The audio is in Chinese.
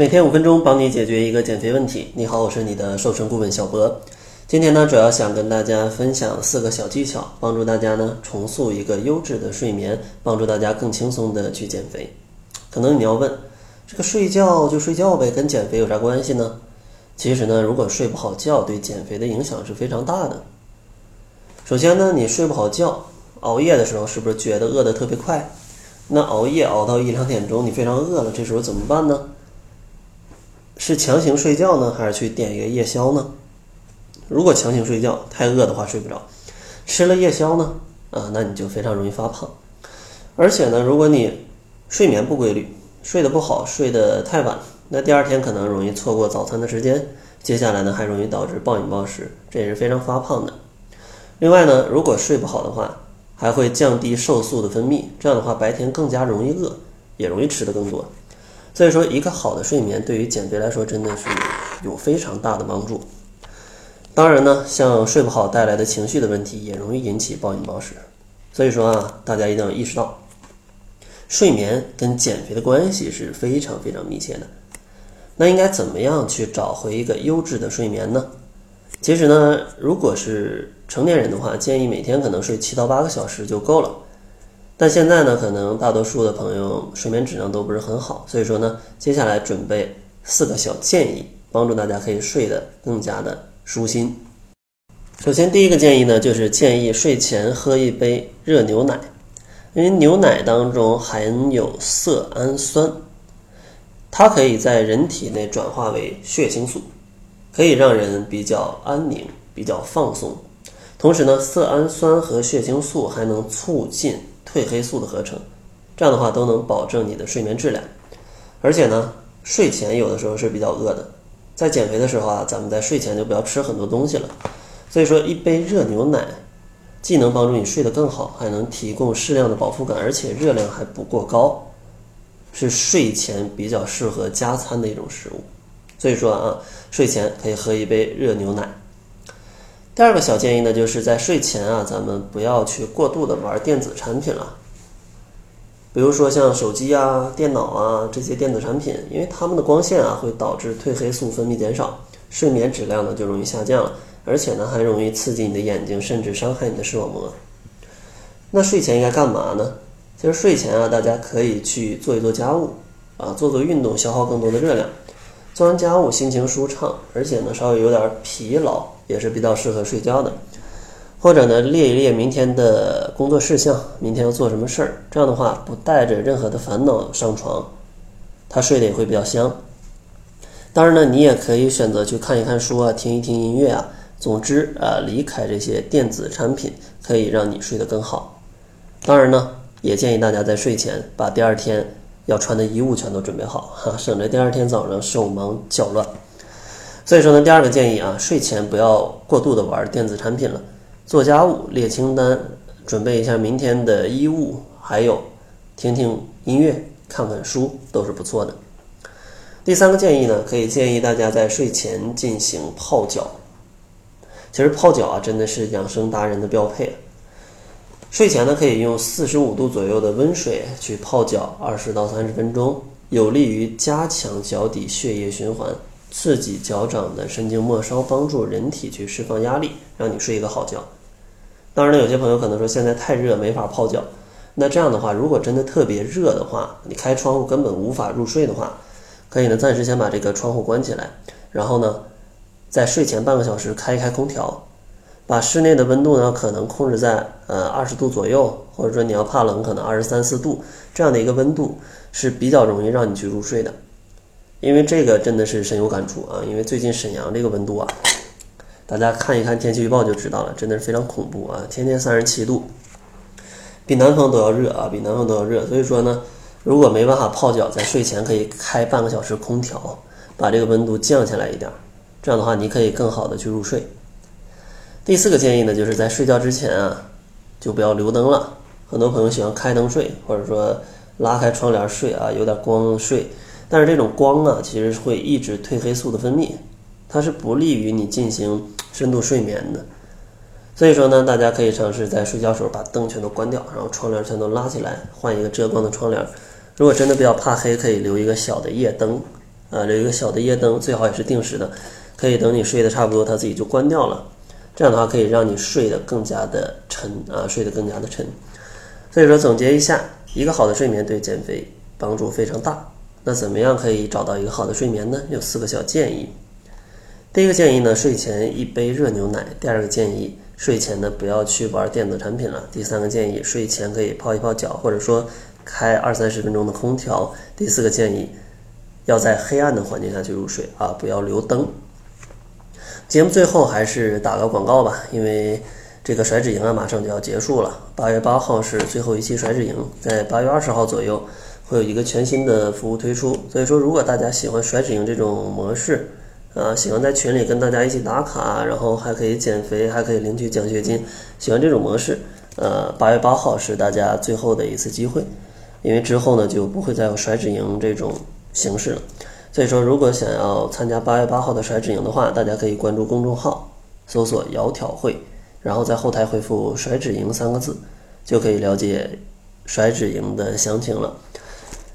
每天五分钟，帮你解决一个减肥问题。你好，我是你的瘦身顾问小博。今天呢，主要想跟大家分享四个小技巧，帮助大家呢重塑一个优质的睡眠，帮助大家更轻松的去减肥。可能你要问，这个睡觉就睡觉呗，跟减肥有啥关系呢？其实呢，如果睡不好觉，对减肥的影响是非常大的。首先呢，你睡不好觉，熬夜的时候是不是觉得饿得特别快？那熬夜熬到一两点钟，你非常饿了，这时候怎么办呢？是强行睡觉呢，还是去点一个夜宵呢？如果强行睡觉，太饿的话睡不着；吃了夜宵呢，啊，那你就非常容易发胖。而且呢，如果你睡眠不规律，睡得不好，睡得太晚，那第二天可能容易错过早餐的时间，接下来呢还容易导致暴饮暴食，这也是非常发胖的。另外呢，如果睡不好的话，还会降低瘦素的分泌，这样的话白天更加容易饿，也容易吃的更多。所以说，一个好的睡眠对于减肥来说真的是有非常大的帮助。当然呢，像睡不好带来的情绪的问题，也容易引起暴饮暴食。所以说啊，大家一定要意识到，睡眠跟减肥的关系是非常非常密切的。那应该怎么样去找回一个优质的睡眠呢？其实呢，如果是成年人的话，建议每天可能睡七到八个小时就够了。但现在呢，可能大多数的朋友睡眠质量都不是很好，所以说呢，接下来准备四个小建议，帮助大家可以睡得更加的舒心。首先，第一个建议呢，就是建议睡前喝一杯热牛奶，因为牛奶当中含有色氨酸，它可以在人体内转化为血清素，可以让人比较安宁、比较放松。同时呢，色氨酸和血清素还能促进。褪黑素的合成，这样的话都能保证你的睡眠质量。而且呢，睡前有的时候是比较饿的，在减肥的时候啊，咱们在睡前就不要吃很多东西了。所以说，一杯热牛奶既能帮助你睡得更好，还能提供适量的饱腹感，而且热量还不过高，是睡前比较适合加餐的一种食物。所以说啊，睡前可以喝一杯热牛奶。第二个小建议呢，就是在睡前啊，咱们不要去过度的玩电子产品了。比如说像手机啊、电脑啊这些电子产品，因为它们的光线啊会导致褪黑素分泌减少，睡眠质量呢就容易下降了，而且呢还容易刺激你的眼睛，甚至伤害你的视网膜。那睡前应该干嘛呢？其实睡前啊，大家可以去做一做家务啊，做做运动，消耗更多的热量。做完家务，心情舒畅，而且呢稍微有点疲劳，也是比较适合睡觉的。或者呢列一列明天的工作事项，明天要做什么事儿，这样的话不带着任何的烦恼上床，他睡得也会比较香。当然呢，你也可以选择去看一看书啊，听一听音乐啊。总之啊，离开这些电子产品，可以让你睡得更好。当然呢，也建议大家在睡前把第二天。要穿的衣物全都准备好哈，省得第二天早上手忙脚乱。所以说呢，第二个建议啊，睡前不要过度的玩电子产品了，做家务列清单，准备一下明天的衣物，还有听听音乐、看看书都是不错的。第三个建议呢，可以建议大家在睡前进行泡脚。其实泡脚啊，真的是养生达人的标配。睡前呢，可以用四十五度左右的温水去泡脚二十到三十分钟，有利于加强脚底血液循环，刺激脚掌的神经末梢，帮助人体去释放压力，让你睡一个好觉。当然了，有些朋友可能说现在太热没法泡脚，那这样的话，如果真的特别热的话，你开窗户根本无法入睡的话，可以呢暂时先把这个窗户关起来，然后呢，在睡前半个小时开一开空调。把室内的温度呢，可能控制在呃二十度左右，或者说你要怕冷，可能二十三四度这样的一个温度是比较容易让你去入睡的。因为这个真的是深有感触啊！因为最近沈阳这个温度啊，大家看一看天气预报就知道了，真的是非常恐怖啊！天天三十七度，比南方都要热啊，比南方都要热。所以说呢，如果没办法泡脚，在睡前可以开半个小时空调，把这个温度降下来一点，这样的话你可以更好的去入睡。第四个建议呢，就是在睡觉之前啊，就不要留灯了。很多朋友喜欢开灯睡，或者说拉开窗帘睡啊，有点光睡。但是这种光啊，其实会抑制褪黑素的分泌，它是不利于你进行深度睡眠的。所以说呢，大家可以尝试在睡觉时候把灯全都关掉，然后窗帘全都拉起来，换一个遮光的窗帘。如果真的比较怕黑，可以留一个小的夜灯啊，留一个小的夜灯，最好也是定时的，可以等你睡得差不多，它自己就关掉了。这样的话可以让你睡得更加的沉啊，睡得更加的沉。所以说总结一下，一个好的睡眠对减肥帮助非常大。那怎么样可以找到一个好的睡眠呢？有四个小建议。第一个建议呢，睡前一杯热牛奶。第二个建议，睡前呢不要去玩电子产品了。第三个建议，睡前可以泡一泡脚，或者说开二三十分钟的空调。第四个建议，要在黑暗的环境下去入睡啊，不要留灯。节目最后还是打个广告吧，因为这个甩脂营啊马上就要结束了，八月八号是最后一期甩脂营，在八月二十号左右会有一个全新的服务推出。所以说，如果大家喜欢甩脂营这种模式，啊，喜欢在群里跟大家一起打卡，然后还可以减肥，还可以领取奖学金。喜欢这种模式，呃，八月八号是大家最后的一次机会，因为之后呢就不会再有甩脂营这种形式了。所以说，如果想要参加八月八号的甩脂营的话，大家可以关注公众号，搜索“窈窕会”，然后在后台回复“甩脂营”三个字，就可以了解甩脂营的详情了。